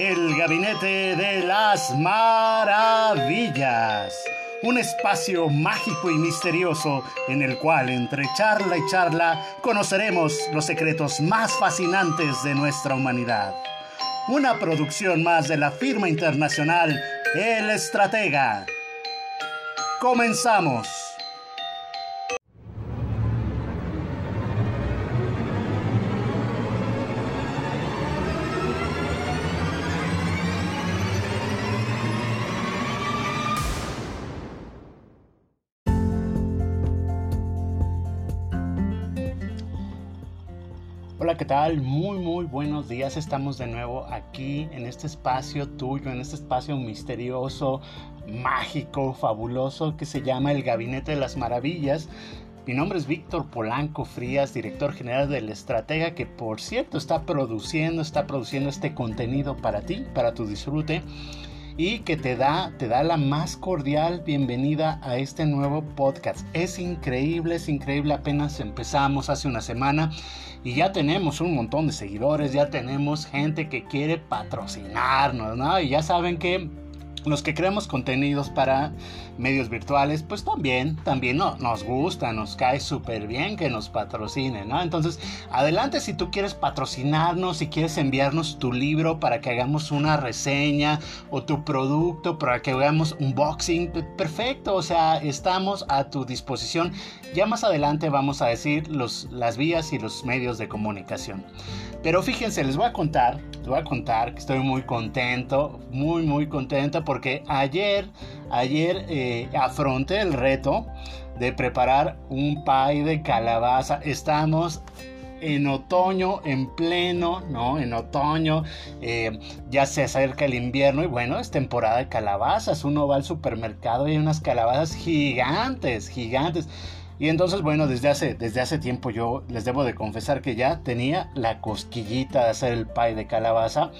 el Gabinete de las Maravillas. Un espacio mágico y misterioso en el cual entre charla y charla conoceremos los secretos más fascinantes de nuestra humanidad. Una producción más de la firma internacional El Estratega. Comenzamos. Tal? Muy, muy buenos días. Estamos de nuevo aquí en este espacio tuyo, en este espacio misterioso, mágico, fabuloso que se llama el Gabinete de las Maravillas. Mi nombre es Víctor Polanco Frías, director general del Estratega, que por cierto está produciendo, está produciendo este contenido para ti, para tu disfrute y que te da, te da la más cordial bienvenida a este nuevo podcast. Es increíble, es increíble, apenas empezamos hace una semana y ya tenemos un montón de seguidores, ya tenemos gente que quiere patrocinarnos, ¿no? Y ya saben que los que creamos contenidos para medios virtuales, pues también, también no, nos gusta, nos cae súper bien que nos patrocinen, ¿no? Entonces, adelante si tú quieres patrocinarnos, si quieres enviarnos tu libro para que hagamos una reseña o tu producto para que hagamos unboxing, perfecto, o sea, estamos a tu disposición. Ya más adelante vamos a decir los, las vías y los medios de comunicación. Pero fíjense, les voy a contar, voy a contar que estoy muy contento, muy, muy contento porque ayer, ayer eh, afronté el reto de preparar un pie de calabaza. Estamos en otoño, en pleno, ¿no? En otoño, eh, ya se acerca el invierno y bueno, es temporada de calabazas. Uno va al supermercado y hay unas calabazas gigantes, gigantes. Y entonces, bueno, desde hace, desde hace tiempo yo les debo de confesar que ya tenía la cosquillita de hacer el pie de calabaza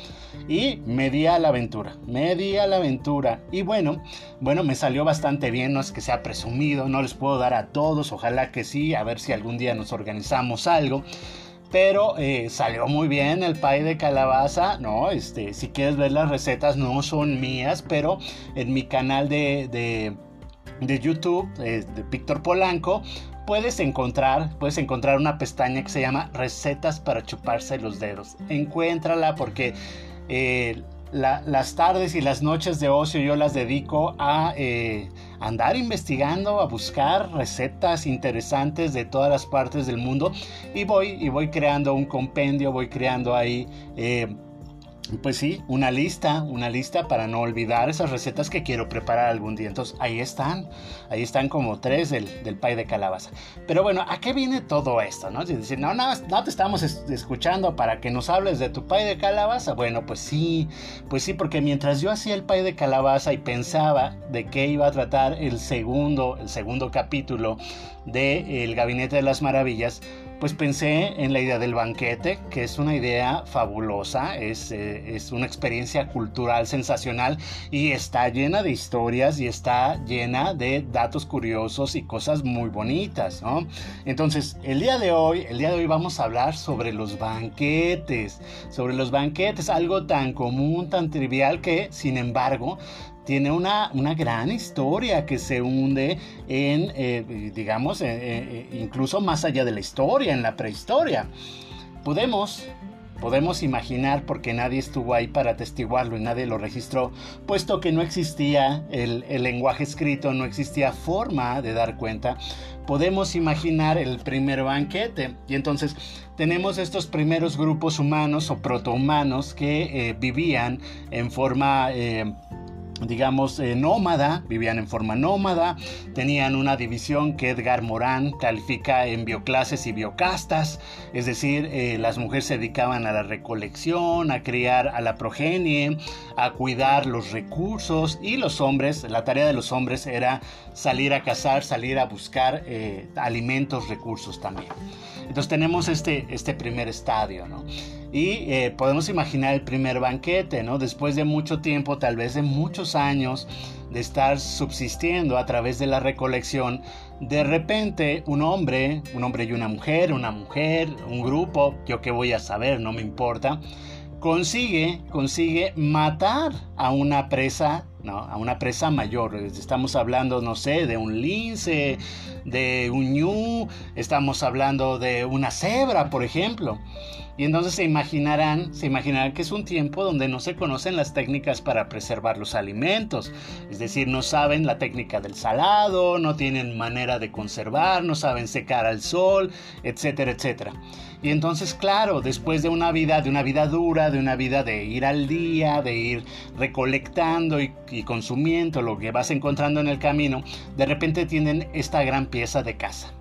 y me di a la aventura, me di a la aventura. Y bueno, bueno, me salió bastante bien, no es que sea presumido, no les puedo dar a todos, ojalá que sí, a ver si algún día nos organizamos algo pero eh, salió muy bien el pie de calabaza, ¿no? Este, si quieres ver las recetas, no son mías, pero en mi canal de, de de YouTube de Víctor Polanco, puedes encontrar, puedes encontrar una pestaña que se llama Recetas para chuparse los dedos. Encuéntrala porque eh, las tardes y las noches de ocio yo las dedico a eh, andar investigando, a buscar recetas interesantes de todas las partes del mundo y voy, y voy creando un compendio, voy creando ahí... Pues sí, una lista, una lista para no olvidar esas recetas que quiero preparar algún día. Entonces ahí están, ahí están como tres del, del pie de calabaza. Pero bueno, ¿a qué viene todo esto? No, decir, no, no, te estamos escuchando para que nos hables de tu pie de calabaza. Bueno, pues sí, pues sí, porque mientras yo hacía el pie de calabaza y pensaba de qué iba a tratar el segundo, el segundo capítulo de El Gabinete de las Maravillas, pues pensé en la idea del banquete, que es una idea fabulosa, es, eh, es, una experiencia cultural sensacional y está llena de historias y está llena de datos curiosos y cosas muy bonitas, ¿no? Entonces, el día de hoy, el día de hoy vamos a hablar sobre los banquetes, sobre los banquetes, algo tan común, tan trivial que, sin embargo, tiene una, una gran historia que se hunde en, eh, digamos, eh, eh, incluso más allá de la historia, en la prehistoria. Podemos, podemos imaginar, porque nadie estuvo ahí para atestiguarlo y nadie lo registró, puesto que no existía el, el lenguaje escrito, no existía forma de dar cuenta, podemos imaginar el primer banquete. Y entonces tenemos estos primeros grupos humanos o protohumanos que vivían en forma digamos, eh, nómada, vivían en forma nómada, tenían una división que Edgar Morán califica en bioclases y biocastas, es decir, eh, las mujeres se dedicaban a la recolección, a criar a la progenie, a cuidar los recursos y los hombres, la tarea de los hombres era salir a cazar, salir a buscar eh, alimentos, recursos también. Entonces tenemos este, este primer estadio, ¿no? Y eh, podemos imaginar el primer banquete, ¿no? Después de mucho tiempo, tal vez de muchos años de estar subsistiendo a través de la recolección, de repente un hombre, un hombre y una mujer, una mujer, un grupo, yo qué voy a saber, no me importa, consigue, consigue matar a una presa, ¿no? A una presa mayor. Estamos hablando, no sé, de un lince, de un ñu, estamos hablando de una cebra, por ejemplo. Y entonces se imaginarán, se imaginarán que es un tiempo donde no se conocen las técnicas para preservar los alimentos. Es decir, no saben la técnica del salado, no tienen manera de conservar, no saben secar al sol, etcétera, etcétera. Y entonces, claro, después de una vida, de una vida dura, de una vida de ir al día, de ir recolectando y, y consumiendo lo que vas encontrando en el camino, de repente tienen esta gran pieza de casa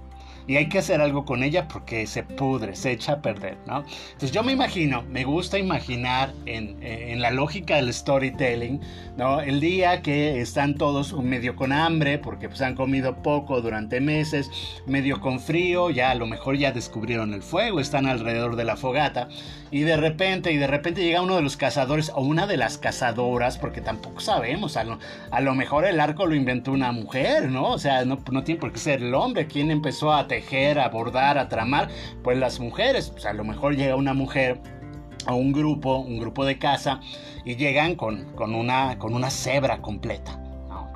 y hay que hacer algo con ella porque se pudre, se echa a perder, ¿no? Entonces yo me imagino, me gusta imaginar en, en la lógica del storytelling, ¿no? El día que están todos medio con hambre porque pues han comido poco durante meses, medio con frío, ya a lo mejor ya descubrieron el fuego, están alrededor de la fogata y de repente, y de repente llega uno de los cazadores o una de las cazadoras, porque tampoco sabemos, a lo, a lo mejor el arco lo inventó una mujer, ¿no? O sea, no, no tiene por qué ser el hombre quien empezó a tejer, a bordar, a tramar, pues las mujeres, pues a lo mejor llega una mujer a un grupo, un grupo de caza, y llegan con, con, una, con una cebra completa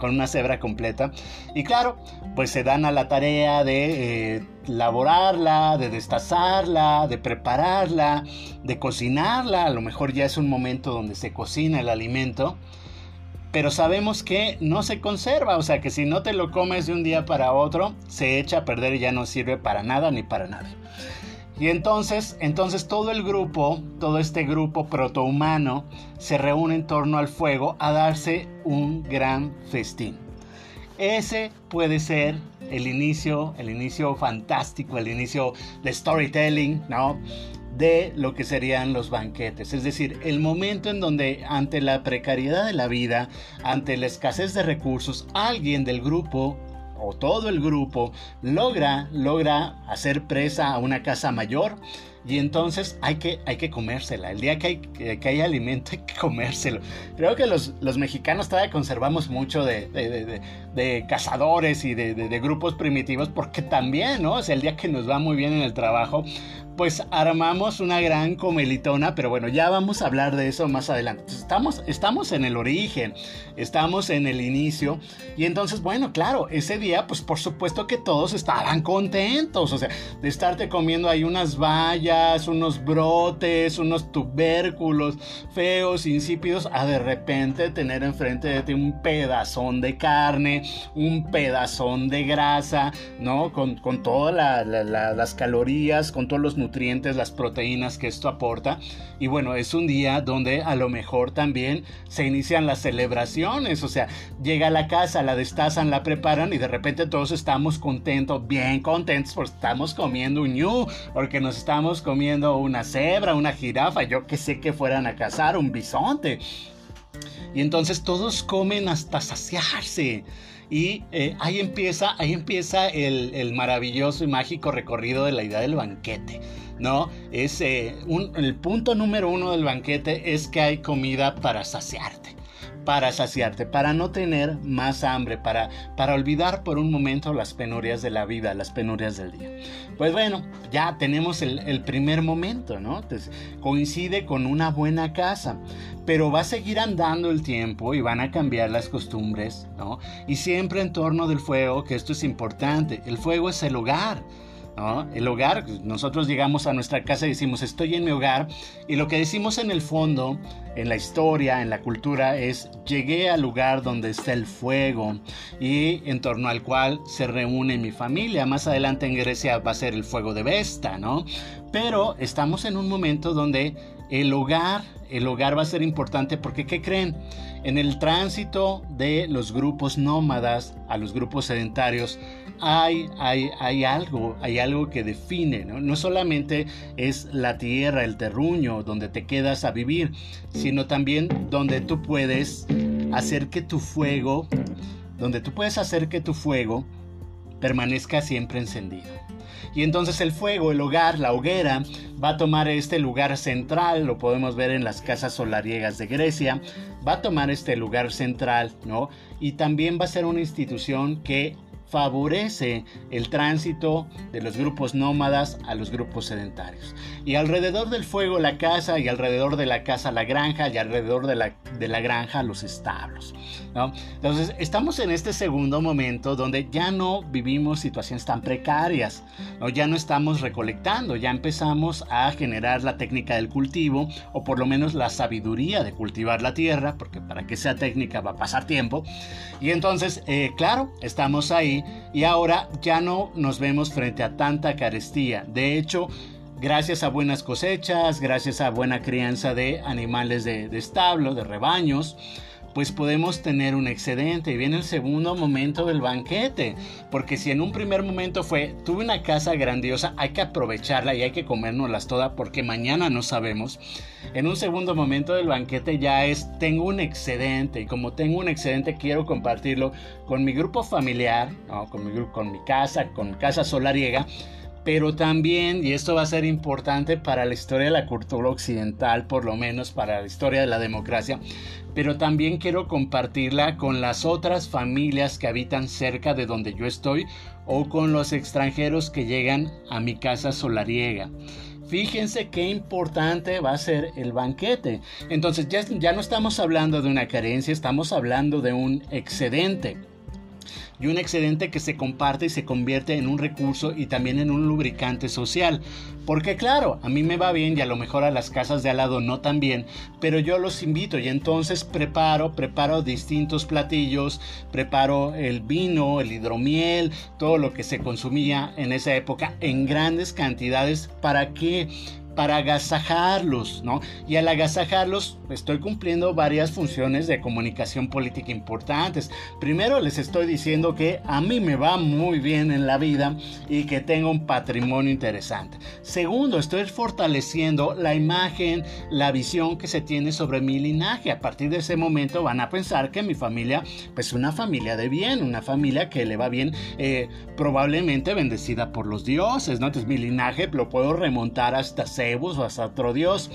con una cebra completa. Y claro, pues se dan a la tarea de eh, laborarla, de destazarla, de prepararla, de cocinarla. A lo mejor ya es un momento donde se cocina el alimento. Pero sabemos que no se conserva, o sea que si no te lo comes de un día para otro, se echa a perder y ya no sirve para nada ni para nada. Y entonces, entonces todo el grupo, todo este grupo protohumano se reúne en torno al fuego a darse un gran festín. Ese puede ser el inicio, el inicio fantástico, el inicio de storytelling, ¿no? De lo que serían los banquetes, es decir, el momento en donde ante la precariedad de la vida, ante la escasez de recursos, alguien del grupo o todo el grupo logra, logra hacer presa a una casa mayor y entonces hay que, hay que comérsela. El día que hay, que hay alimento hay que comérselo. Creo que los, los mexicanos todavía conservamos mucho de, de, de, cazadores y de, grupos primitivos porque también, ¿no? O sea, el día que nos va muy bien en el trabajo, pues armamos una gran comelitona, pero bueno, ya vamos a hablar de eso más adelante. Estamos, estamos en el origen, estamos en el inicio, y entonces, bueno, claro, ese día, pues por supuesto que todos estaban contentos, o sea, de estarte comiendo ahí unas bayas, unos brotes, unos tubérculos feos, insípidos, a de repente tener enfrente de ti un pedazón de carne, un pedazón de grasa, ¿no? Con, con todas las calorías, con todos los nutrientes, las proteínas que esto aporta. Y bueno, es un día donde a lo mejor también se inician las celebraciones, o sea, llega a la casa, la destazan, la preparan y de repente todos estamos contentos, bien contentos porque estamos comiendo un ñu, porque nos estamos comiendo una cebra, una jirafa, yo que sé que fueran a cazar un bisonte. Y entonces todos comen hasta saciarse. Y eh, ahí empieza, ahí empieza el, maravilloso y mágico recorrido de la idea del banquete. ¿no? Es, eh, el punto número uno del banquete es que hay comida para saciarte para saciarte, para no tener más hambre, para, para olvidar por un momento las penurias de la vida, las penurias del día. Pues bueno, ya tenemos el, primer momento, ¿no? coincide con una buena casa, pero va a seguir andando el tiempo y van a cambiar las costumbres, ¿no? Y siempre en torno del fuego, que esto es importante, el fuego es el hogar. El hogar, nosotros llegamos a nuestra casa y decimos estoy en mi hogar y lo que decimos en el fondo, en la historia, en la cultura es llegué al lugar donde está el fuego y en torno al cual se reúne mi familia. Más adelante en Grecia va a ser el fuego de Vesta, ¿no? Pero estamos en un momento donde el hogar, el hogar va a ser importante porque ¿qué creen? En el tránsito de los grupos nómadas a los grupos sedentarios, hay, hay, hay algo, hay algo que define, ¿no? No solamente es la tierra, el terruño donde te quedas a vivir, sino también donde tú puedes hacer que tu fuego, donde tú puedes hacer que tu fuego permanezca siempre encendido. Y entonces el fuego, el hogar, la hoguera, va a tomar este lugar central, lo podemos ver en las casas solariegas de Grecia, va a tomar este lugar central, ¿no? Y también va a ser una institución que favorece el tránsito de los grupos nómadas a los grupos sedentarios. Y alrededor del fuego la casa y alrededor de la casa la granja y alrededor de la, de la granja los establos. Entonces estamos en este segundo momento donde ya no vivimos situaciones tan precarias, ¿no? ya no estamos recolectando, ya empezamos a generar la técnica del cultivo o por lo menos la sabiduría de cultivar la tierra, porque para que sea técnica va a pasar tiempo. Y entonces, eh, claro, estamos ahí y ahora ya no nos vemos frente a tanta carestía. De hecho, gracias a buenas cosechas, gracias a buena crianza de animales de, de establo, de rebaños, pues podemos tener un excedente. Y viene el segundo momento del banquete. Porque si en un primer momento fue, tuve una casa grandiosa, hay que aprovecharla y hay que comérnoslas todas porque mañana no sabemos. En un segundo momento del banquete ya es, tengo un excedente. Y como tengo un excedente, quiero compartirlo con mi grupo familiar, con, mi, con mi casa, con Casa Solariega pero también, y esto va a ser importante para la historia de la cultura occidental, por lo menos para la historia de la democracia, pero también quiero compartirla con las otras familias que habitan cerca de donde yo estoy o con los extranjeros que llegan a mi casa solariega. Fíjense qué importante va a ser el banquete. Entonces ya, ya no estamos hablando de una carencia, estamos hablando de un excedente y un excedente que se comparte y se convierte en un recurso y también en un lubricante social. Porque claro, a mí me va bien y a lo mejor a las casas de al lado no tan bien, pero yo los invito y entonces preparo, preparo distintos platillos, preparo el vino, el hidromiel, todo lo que se consumía en esa época en grandes cantidades para que para agasajarlos, ¿no? Y al agasajarlos estoy cumpliendo varias funciones de comunicación política importantes. Primero les estoy diciendo que a mí me va muy bien en la vida y que tengo un patrimonio interesante. Segundo, estoy fortaleciendo la imagen, la visión que se tiene sobre mi linaje. A partir de ese momento van a pensar que mi familia, pues una familia de bien, una familia que le va bien, eh, probablemente bendecida por los dioses, ¿no? Entonces mi linaje lo puedo remontar hasta o hasta otro dios.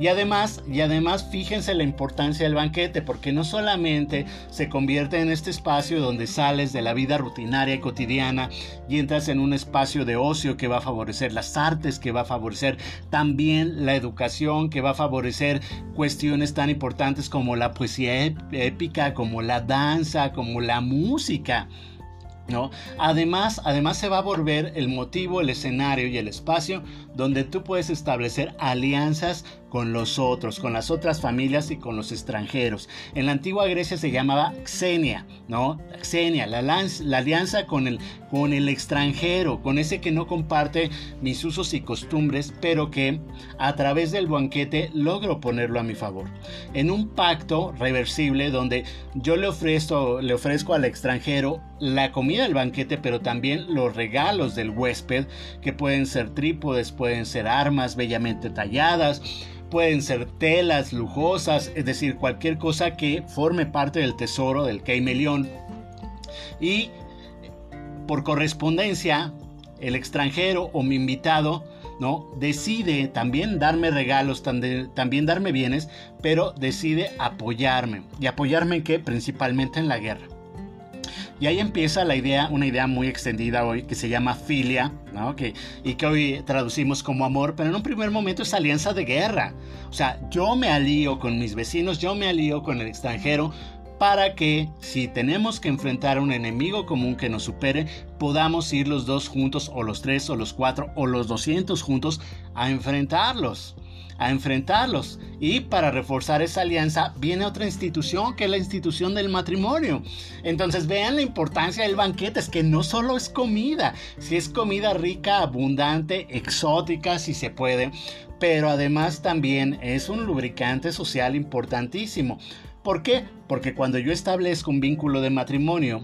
Y además, y además fíjense la importancia del banquete, porque no solamente se convierte en este espacio donde sales de la vida rutinaria y cotidiana y entras en un espacio de ocio que va a favorecer las artes, que va a favorecer también la educación, que va a favorecer cuestiones tan importantes como la poesía épica, como la danza, como la música. ¿No? Además, además se va a volver el motivo, el escenario y el espacio donde tú puedes establecer alianzas con los otros, con las otras familias y con los extranjeros. En la antigua Grecia se llamaba Xenia, ¿no? Xenia, la, alianza con el, con el extranjero, con ese que no comparte mis usos y costumbres, pero que a través del banquete logro ponerlo a mi favor. En un pacto reversible donde yo le ofrezco, le ofrezco al extranjero la comida del banquete, pero también los regalos del huésped, que pueden ser trípodes, pueden ser armas bellamente talladas, pueden ser telas lujosas, es decir, cualquier cosa que forme parte del tesoro del Keimelión. Y por correspondencia, el extranjero o mi invitado ¿no? Decide también darme regalos, también darme bienes, pero decide apoyarme. ¿Y apoyarme en qué? Principalmente en la guerra. Y ahí empieza la idea, una idea muy extendida hoy que se llama filia, ¿no? que, y que hoy traducimos como amor, pero en un primer momento es alianza de guerra. O sea, yo me alío con mis vecinos, yo me alío con el extranjero para que si tenemos que enfrentar a un enemigo común que nos supere, podamos ir los dos juntos o los tres o los cuatro o los doscientos juntos a enfrentarlos a enfrentarlos. Y para reforzar esa alianza viene otra institución, que es la institución del matrimonio. Entonces vean la importancia del banquete, es que no solo es comida, si es comida rica, abundante, exótica, si se puede, pero además también es un lubricante social importantísimo. ¿Por qué? Porque cuando yo establezco un vínculo de matrimonio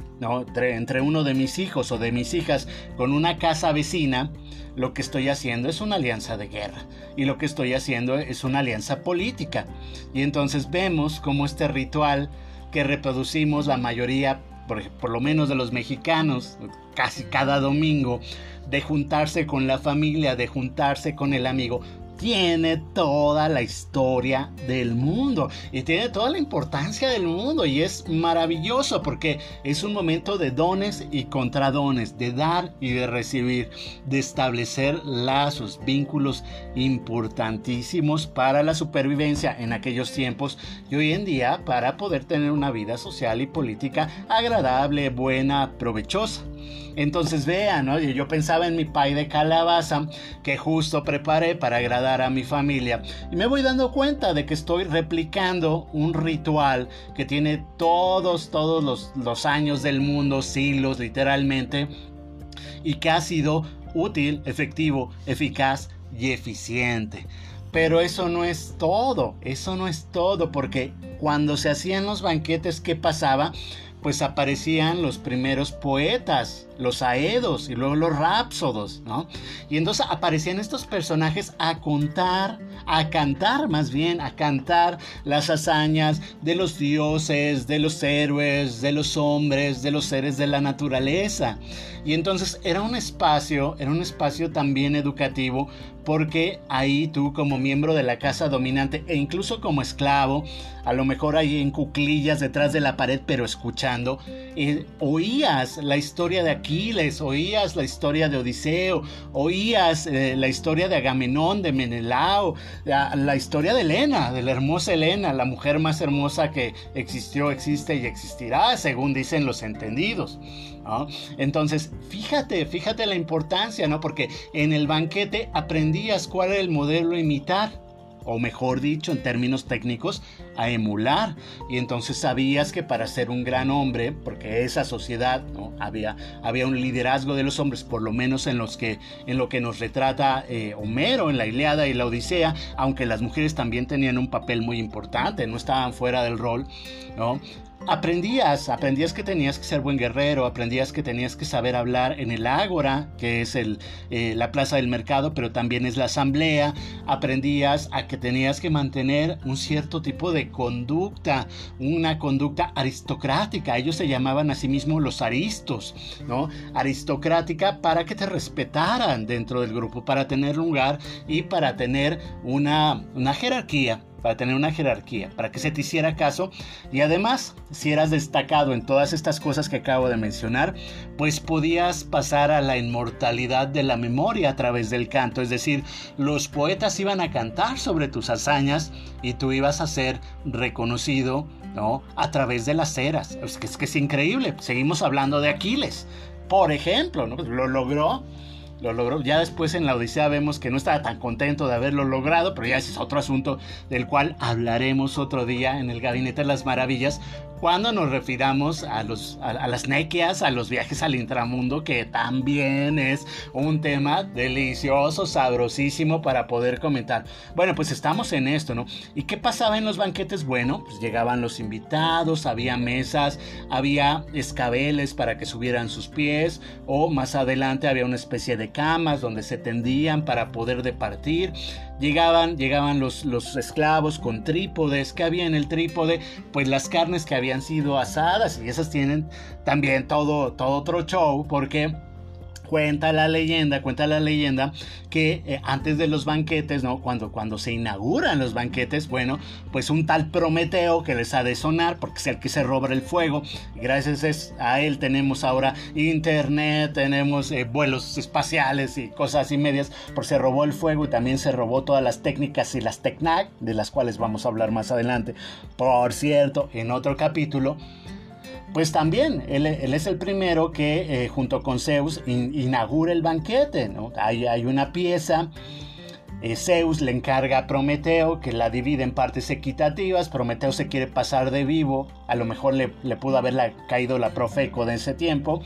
entre, uno de mis hijos o de mis hijas con una casa vecina, lo que estoy haciendo es una alianza de guerra y lo que estoy haciendo es una alianza política. Y entonces vemos cómo este ritual que reproducimos la mayoría, por, por lo menos de los mexicanos, casi cada domingo, de juntarse con la familia, de juntarse con el amigo, tiene toda la historia del mundo y tiene toda la importancia del mundo y es maravilloso porque es un momento de dones y contradones, de dar y de recibir, de establecer lazos, vínculos importantísimos para la supervivencia en aquellos tiempos y hoy en día para poder tener una vida social y política agradable, buena, provechosa. Entonces vean, yo pensaba en mi pay de calabaza que justo preparé para agradar a mi familia y me voy dando cuenta de que estoy replicando un ritual que tiene todos, todos los, los años del mundo, siglos literalmente, y que ha sido útil, efectivo, eficaz y eficiente. Pero eso no es todo, eso no es todo, porque cuando se hacían los banquetes, ¿qué pasaba? Pues aparecían los primeros poetas, los aedos y luego los rapsodos, ¿no? Y entonces aparecían estos personajes a contar, a cantar más bien, a cantar las hazañas de los dioses, de los héroes, de los hombres, de los seres de la naturaleza. Y entonces era un espacio, era un espacio también educativo porque ahí tú como miembro de la casa dominante e incluso como esclavo, a lo mejor ahí en cuclillas detrás de la pared pero escuchando, eh, oías la historia de Aquiles, oías la historia de Odiseo, oías eh, la historia de Agamenón, de Menelao, la, historia de Helena, de la hermosa Helena, la mujer más hermosa que existió, existe y existirá, según dicen los entendidos. Entonces, fíjate, fíjate la importancia, ¿no? Porque en el banquete aprendías cuál era el modelo a imitar o mejor dicho, en términos técnicos, a emular. Y entonces sabías que para ser un gran hombre, porque esa sociedad ¿no? había, había un liderazgo de los hombres, por lo menos en, los que, en lo que nos retrata eh, Homero en la Iliada y la Odisea, aunque las mujeres también tenían un papel muy importante, no estaban fuera del rol, ¿no? aprendías, aprendías que tenías que ser buen guerrero, aprendías que tenías que saber hablar en el ágora, que es el, eh, la plaza del mercado, pero también es la asamblea, aprendías a que tenías que mantener un cierto tipo de conducta, una conducta aristocrática, ellos se llamaban a sí mismos los aristos, ¿no? Aristocrática para que te respetaran dentro del grupo, para tener lugar y para tener una, una jerarquía para tener una jerarquía, para que se te hiciera caso y además, si eras destacado en todas estas cosas que acabo de mencionar, pues podías pasar a la inmortalidad de la memoria a través del canto, es decir, los poetas iban a cantar sobre tus hazañas y tú ibas a ser reconocido, ¿no? A través de las eras. Es que es, increíble, seguimos hablando de Aquiles. Por ejemplo, ¿no? lo logró lo logró. Ya después en la Odisea vemos que no estaba tan contento de haberlo logrado, pero ya ese es otro asunto del cual hablaremos otro día en el Gabinete de las Maravillas, cuando nos refiramos a, los, a, las nequias, a los viajes al intramundo, que también es un tema delicioso, sabrosísimo para poder comentar. Bueno, pues estamos en esto, ¿no? ¿Y qué pasaba en los banquetes? Bueno, pues llegaban los invitados, había mesas, había escabeles para que subieran sus pies, o más adelante había una especie de camas donde se tendían para poder departir. Llegaban, llegaban los, los esclavos con trípodes. ¿Qué había en el trípode? Pues las carnes que habían sido asadas y esas tienen también todo, todo otro show porque Cuenta la leyenda, cuenta la leyenda que eh, antes de los banquetes, ¿no? Cuando, cuando se inauguran los banquetes, bueno, pues un tal Prometeo que les ha de sonar porque es el que se roba el fuego. gracias a él tenemos ahora internet, tenemos eh, vuelos espaciales y cosas así medias, porque se robó el fuego y también se robó todas las técnicas y las tecnac, de las cuales vamos a hablar más adelante. Por cierto, en otro capítulo pues también él, es el primero que eh, junto con Zeus inaugura el banquete. ¿no? Hay, una pieza, eh, Zeus le encarga a Prometeo que la divide en partes equitativas, Prometeo se quiere pasar de vivo, a lo mejor le, le pudo haber caído la profeco de ese tiempo,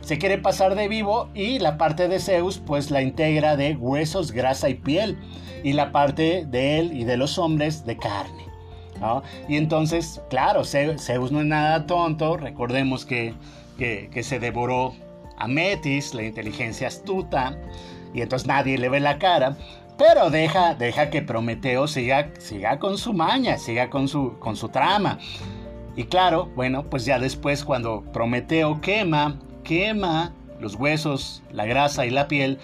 se quiere pasar de vivo y la parte de Zeus pues la integra de huesos, grasa y piel y la parte de él y de los hombres de carne. Y entonces, claro, Zeus no es nada tonto, recordemos que, se devoró a Metis, la inteligencia astuta, y entonces nadie le ve la cara, pero deja, deja que Prometeo siga, siga con su maña, siga con su, con su trama. Y claro, bueno, pues ya después cuando Prometeo quema, quema los huesos, la grasa y la piel,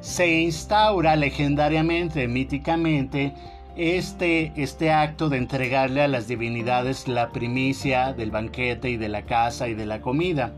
se instaura legendariamente, míticamente, este, este acto de entregarle a las divinidades la primicia del banquete y de la casa y de la comida.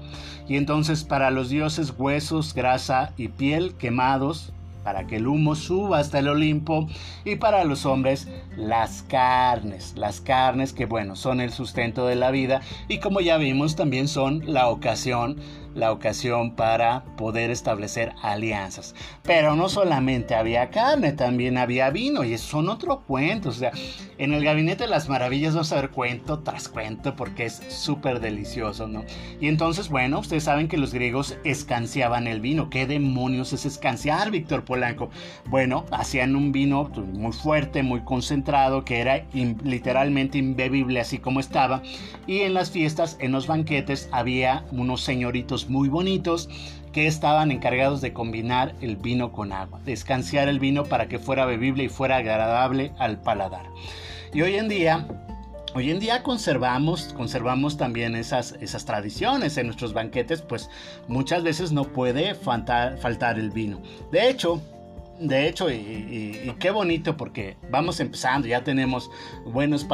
Y entonces para los dioses huesos, grasa y piel quemados, para que el humo suba hasta el Olimpo, y para los hombres las carnes, las carnes que bueno, son el sustento de la vida y como ya vimos también son la ocasión la ocasión para poder establecer alianzas. Pero no solamente había carne, también había vino y eso son otro cuento. O sea, en el Gabinete de las Maravillas vamos a ver cuento tras cuento porque es súper delicioso, ¿no? Y entonces, bueno, ustedes saben que los griegos escanciaban el vino. ¿Qué demonios es escanciar, Víctor Polanco? Bueno, hacían un vino muy fuerte, muy concentrado, que era literalmente imbebible así como estaba. Y en las fiestas, en los banquetes, había unos señoritos muy bonitos que estaban encargados de combinar el vino con agua, de escanciar el vino para que fuera bebible y fuera agradable al paladar. Y hoy en día Hoy en día conservamos, conservamos también esas, esas tradiciones en nuestros banquetes, pues muchas veces no puede faltar, faltar el vino. De hecho, de hecho, y, qué bonito porque vamos empezando, ya tenemos buenos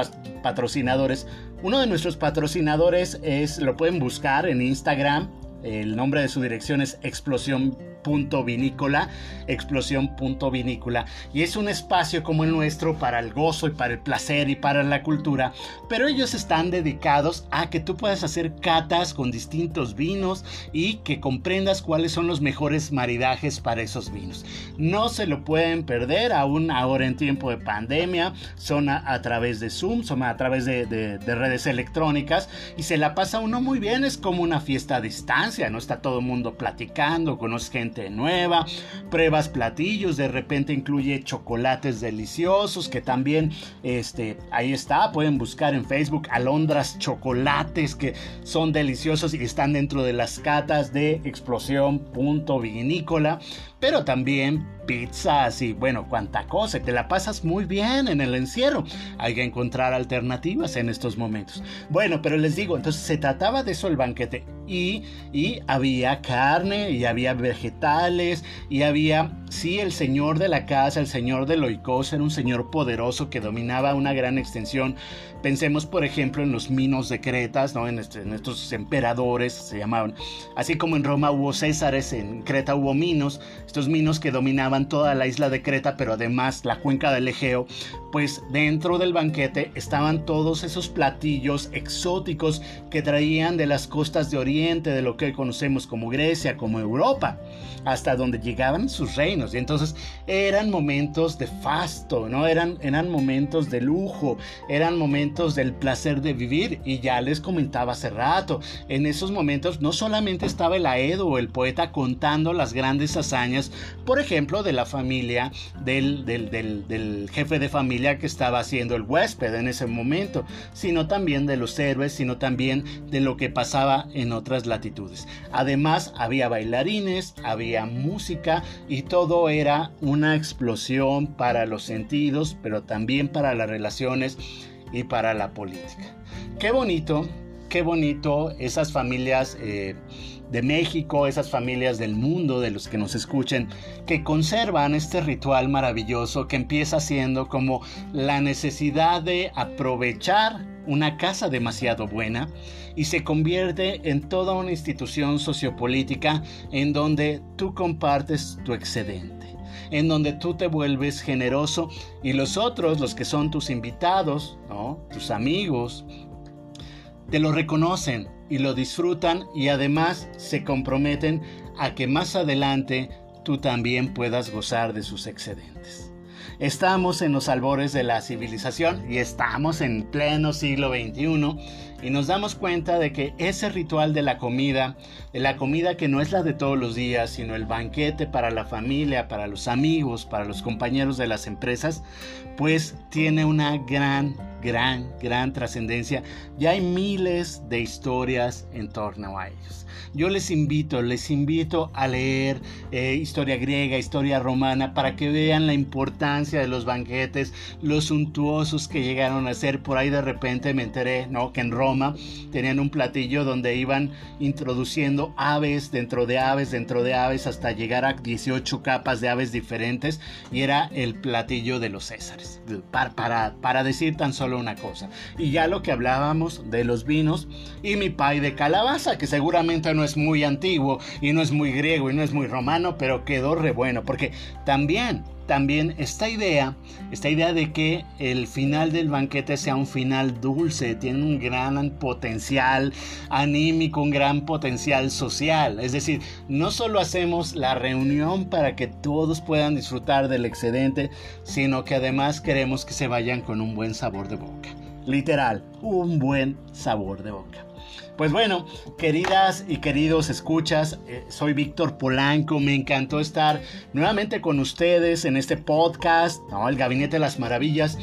patrocinadores. Uno de nuestros patrocinadores es, lo pueden buscar en Instagram, el nombre de su dirección es Explosión punto vinícola, explosión punto vinícola. Y es un espacio como el nuestro para el gozo y para el placer y para la cultura, pero ellos están dedicados a que tú puedas hacer catas con distintos vinos y que comprendas cuáles son los mejores maridajes para esos vinos. No se lo pueden perder aún ahora en tiempo de pandemia, son a, través de Zoom, son a través de, de, redes electrónicas y se la pasa uno muy bien, es como una fiesta a distancia, no está todo el mundo platicando, conoce gente nueva, pruebas platillos, de repente incluye chocolates deliciosos que también este, ahí está, pueden buscar en Facebook alondras chocolates que son deliciosos y están dentro de las catas de explosión punto vinícola pero también pizzas y bueno, cuánta cosa, te la pasas muy bien en el encierro. Hay que encontrar alternativas en estos momentos. Bueno, pero les digo, entonces se trataba de eso el banquete y, y había carne y había vegetales y había, sí, el señor de la casa, el señor de Loicos era un señor poderoso que dominaba una gran extensión. Pensemos, por ejemplo, en los minos de Cretas, ¿no? en, este, en estos emperadores se llamaban. Así como en Roma hubo Césares, en Creta hubo minos estos minos que dominaban toda la isla de Creta, pero además la cuenca del Egeo, pues dentro del banquete estaban todos esos platillos exóticos que traían de las costas de Oriente, de lo que conocemos como Grecia, como Europa, hasta donde llegaban sus reinos. Y entonces eran momentos de fasto, ¿no? Eran, eran momentos de lujo, eran momentos del placer de vivir. Y ya les comentaba hace rato, en esos momentos no solamente estaba el Aedo o el poeta contando las grandes hazañas, por ejemplo, de la familia del, del, del jefe de familia, que estaba haciendo el huésped en ese momento, sino también de los héroes, sino también de lo que pasaba en otras latitudes. Además, había bailarines, había música y todo era una explosión para los sentidos, pero también para las relaciones y para la política. Qué bonito, qué bonito esas familias. Eh, de México, esas familias del mundo, de los que nos escuchen, que conservan este ritual maravilloso que empieza siendo como la necesidad de aprovechar una casa demasiado buena y se convierte en toda una institución sociopolítica en donde tú compartes tu excedente en donde tú te vuelves generoso y los otros, los que son tus invitados, tus amigos, te lo reconocen y lo disfrutan y además se comprometen a que más adelante tú también puedas gozar de sus excedentes. Estamos en los albores de la civilización y estamos en pleno siglo XXI y nos damos cuenta de que ese ritual de la comida, de la comida que no es la de todos los días, sino el banquete para la familia, para los amigos, para los compañeros de las empresas, pues tiene una gran gran, gran trascendencia y hay miles de historias en torno a ellos. Yo les invito, les invito a leer eh, historia griega, historia romana, para que vean la importancia de los banquetes, los suntuosos que llegaron a ser. Por ahí de repente me enteré, ¿no? Que en Roma tenían un platillo donde iban introduciendo aves dentro de aves, dentro de aves, hasta llegar a 18 capas de aves diferentes. Y era el platillo de los Césares, para, para, para decir tan solo una cosa. Y ya lo que hablábamos de los vinos y mi pay de calabaza, que seguramente no es muy antiguo y no es muy griego y no es muy romano, pero quedó re bueno, porque también también esta idea, esta idea de que el final del banquete sea un final dulce, tiene un gran potencial anímico, un gran potencial social. Es decir, no solo hacemos la reunión para que todos puedan disfrutar del excedente, sino que además queremos que se vayan con un buen sabor de boca. Literal, un buen sabor de boca. Pues bueno, queridas y queridos escuchas, eh, soy Víctor Polanco, me encantó estar nuevamente con ustedes en este podcast, ¿no? El Gabinete de las Maravillas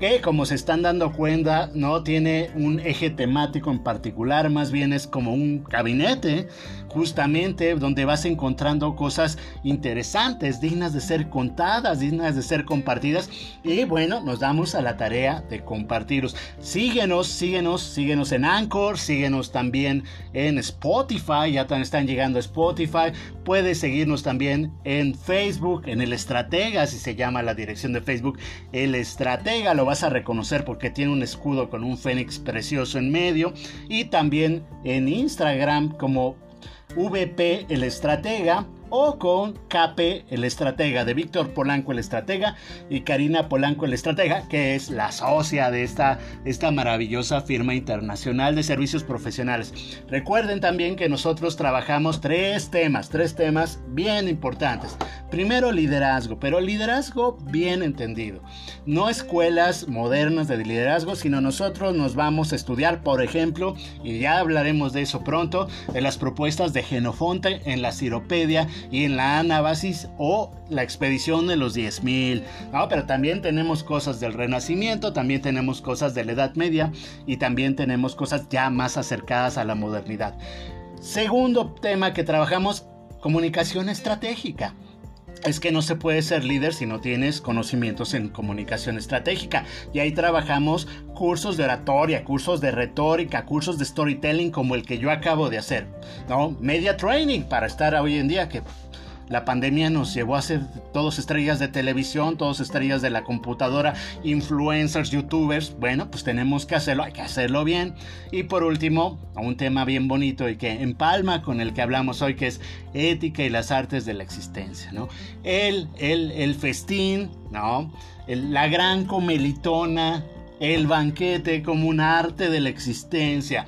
que como se están dando cuenta no tiene un eje temático en particular, más bien es como un gabinete justamente donde vas encontrando cosas interesantes, dignas de ser contadas, dignas de ser compartidas. Y bueno, nos damos a la tarea de compartirlos. Síguenos, síguenos, síguenos en Anchor, síguenos también en Spotify, ya están llegando a Spotify. Puedes seguirnos también en Facebook, en El Estratega, si se llama la dirección de Facebook, El Estratega, lo vas a reconocer porque tiene un escudo con un fénix precioso en medio. Y también en Instagram como VP el estratega o con Cape el estratega de Víctor Polanco el estratega y Karina Polanco el estratega que es la socia de esta, esta maravillosa firma internacional de servicios profesionales. Recuerden también que nosotros trabajamos tres temas, tres temas bien importantes. Primero liderazgo, pero liderazgo bien entendido. No escuelas modernas de liderazgo, sino nosotros nos vamos a estudiar, por ejemplo, y ya hablaremos de eso pronto, de las propuestas de Genofonte en la Ciropedia y en la Anabasis o la expedición de los 10.000. ¿no? Pero también tenemos cosas del Renacimiento, también tenemos cosas de la Edad Media y también tenemos cosas ya más acercadas a la modernidad. Segundo tema que trabajamos, comunicación estratégica es que no se puede ser líder si no tienes conocimientos en comunicación estratégica. Y ahí trabajamos cursos de oratoria, cursos de retórica, cursos de storytelling como el que yo acabo de hacer. ¿no? Media training para estar hoy en día, que la pandemia nos llevó a ser todos estrellas de televisión, todos estrellas de la computadora, influencers, youtubers. Bueno, pues tenemos que hacerlo, hay que hacerlo bien. Y por último, un tema bien bonito y que empalma con el que hablamos hoy, que es ética y las artes de la existencia, ¿no? El, el, el festín, ¿no? la gran comelitona, el banquete como un arte de la existencia.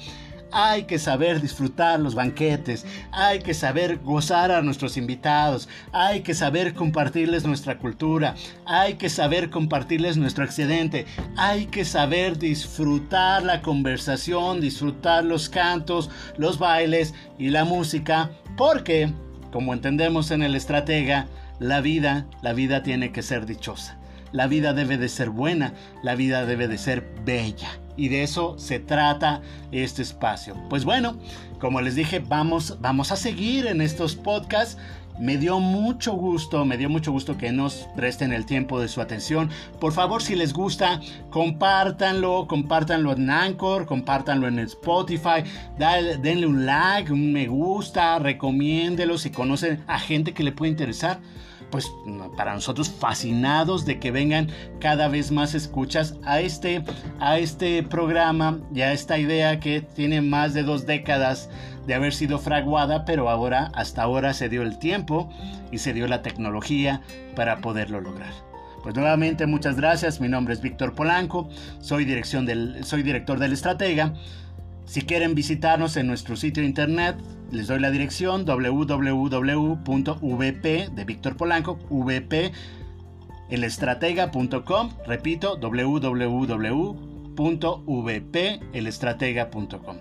Hay que saber disfrutar los banquetes, hay que saber gozar a nuestros invitados, hay que saber compartirles nuestra cultura, hay que saber compartirles nuestro excedente, hay que saber disfrutar la conversación, disfrutar los cantos, los bailes y la música, porque, como entendemos en el estratega, la vida, la vida tiene que ser dichosa. La vida debe de ser buena, la vida debe de ser bella. Y de eso se trata este espacio. Pues bueno, como les dije, vamos, vamos a seguir en estos podcasts. Me dio mucho gusto, me dio mucho gusto que nos presten el tiempo de su atención. Por favor, si les gusta, compártanlo, compártanlo en Anchor, compártanlo en Spotify, denle un like, un me gusta, recomiéndelo si conocen a gente que le puede interesar pues para nosotros fascinados de que vengan cada vez más escuchas a este, a este programa y a esta idea que tiene más de dos décadas de haber sido fraguada, pero ahora, hasta ahora se dio el tiempo y se dio la tecnología para poderlo lograr. Pues nuevamente muchas gracias, mi nombre es Víctor Polanco, soy, dirección del, soy director del Estratega. Si quieren visitarnos en nuestro sitio internet, les doy la dirección www.vp de Víctor Polanco, vp elestratega.com, repito, www.vpelestratega.com.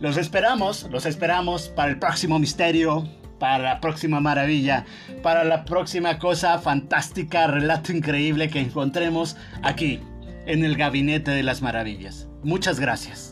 Los esperamos, los esperamos para el próximo misterio, para la próxima maravilla, para la próxima cosa fantástica, relato increíble que encontremos aquí, en el Gabinete de las Maravillas. Muchas gracias.